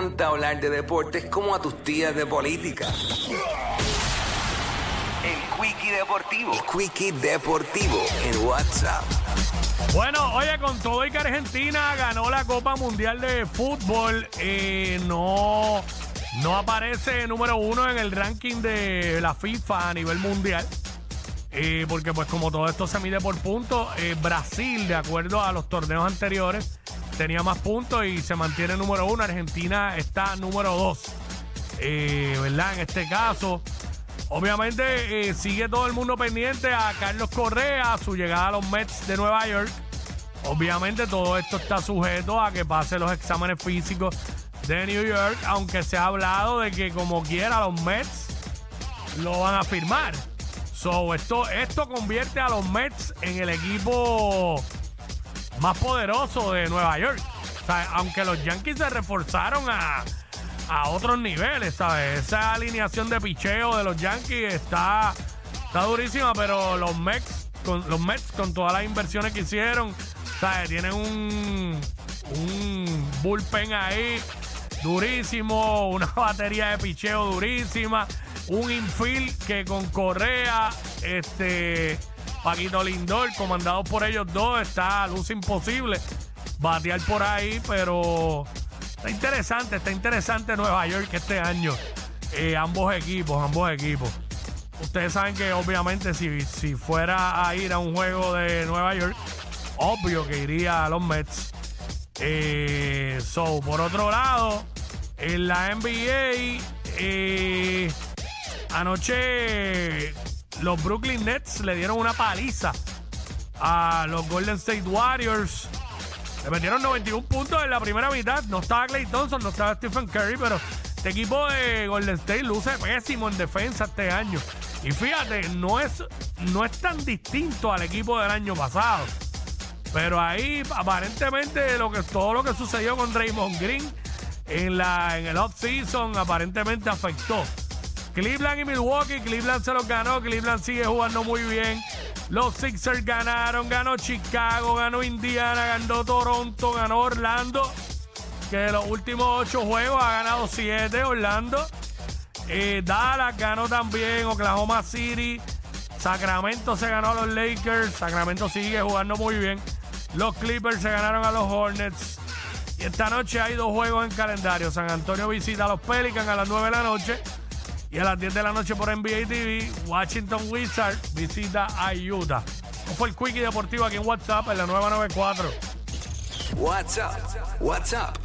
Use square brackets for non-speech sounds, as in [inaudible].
encanta hablar de deportes como a tus tías de política. El Quickie Deportivo. El Quickie Deportivo en WhatsApp. Bueno, oye, con todo y que Argentina ganó la Copa Mundial de Fútbol, eh, no, no aparece número uno en el ranking de la FIFA a nivel mundial. Eh, porque pues como todo esto se mide por puntos, eh, Brasil, de acuerdo a los torneos anteriores, tenía más puntos y se mantiene número uno. Argentina está número dos. Eh, ¿Verdad? En este caso, obviamente sigue todo el mundo pendiente a Carlos Correa, su llegada a los Mets de Nueva York. Obviamente todo esto está sujeto a que pase los exámenes físicos de New York, aunque se ha hablado de que como quiera los Mets lo van a firmar. So, esto, esto convierte a los Mets en el equipo más poderoso de Nueva York. Aunque los Yankees se reforzaron a, a otros niveles, ¿sabes? Esa alineación de picheo de los Yankees está, está durísima, pero los Mets, con, los Mets, con todas las inversiones que hicieron, ¿sabes? Tienen un, un bullpen ahí durísimo, una [laughs] batería de picheo durísima un infield que con Correa, este, Paquito Lindor, comandado por ellos dos, está luz imposible batear por ahí, pero está interesante, está interesante Nueva York este año. Eh, ambos equipos, ambos equipos. Ustedes saben que obviamente si, si fuera a ir a un juego de Nueva York, obvio que iría a los Mets. Eh, so, por otro lado, en la NBA, eh, Anoche los Brooklyn Nets le dieron una paliza a los Golden State Warriors. Le metieron 91 puntos en la primera mitad. No estaba Clay Thompson, no estaba Stephen Curry, pero este equipo de Golden State luce pésimo en defensa este año. Y fíjate, no es, no es tan distinto al equipo del año pasado. Pero ahí aparentemente lo que, todo lo que sucedió con Draymond Green en, la, en el off-season aparentemente afectó. Cleveland y Milwaukee, Cleveland se los ganó, Cleveland sigue jugando muy bien. Los Sixers ganaron, ganó Chicago, ganó Indiana, ganó Toronto, ganó Orlando, que de los últimos ocho juegos ha ganado siete Orlando. Eh, Dallas ganó también, Oklahoma City, Sacramento se ganó a los Lakers, Sacramento sigue jugando muy bien. Los Clippers se ganaron a los Hornets. Y esta noche hay dos juegos en calendario. San Antonio visita a los Pelicans a las 9 de la noche. Y a las 10 de la noche por NBA TV, Washington Wizards visita a Utah. ¿Cómo fue el Quickie Deportivo aquí en WhatsApp en la 994? WhatsApp, WhatsApp.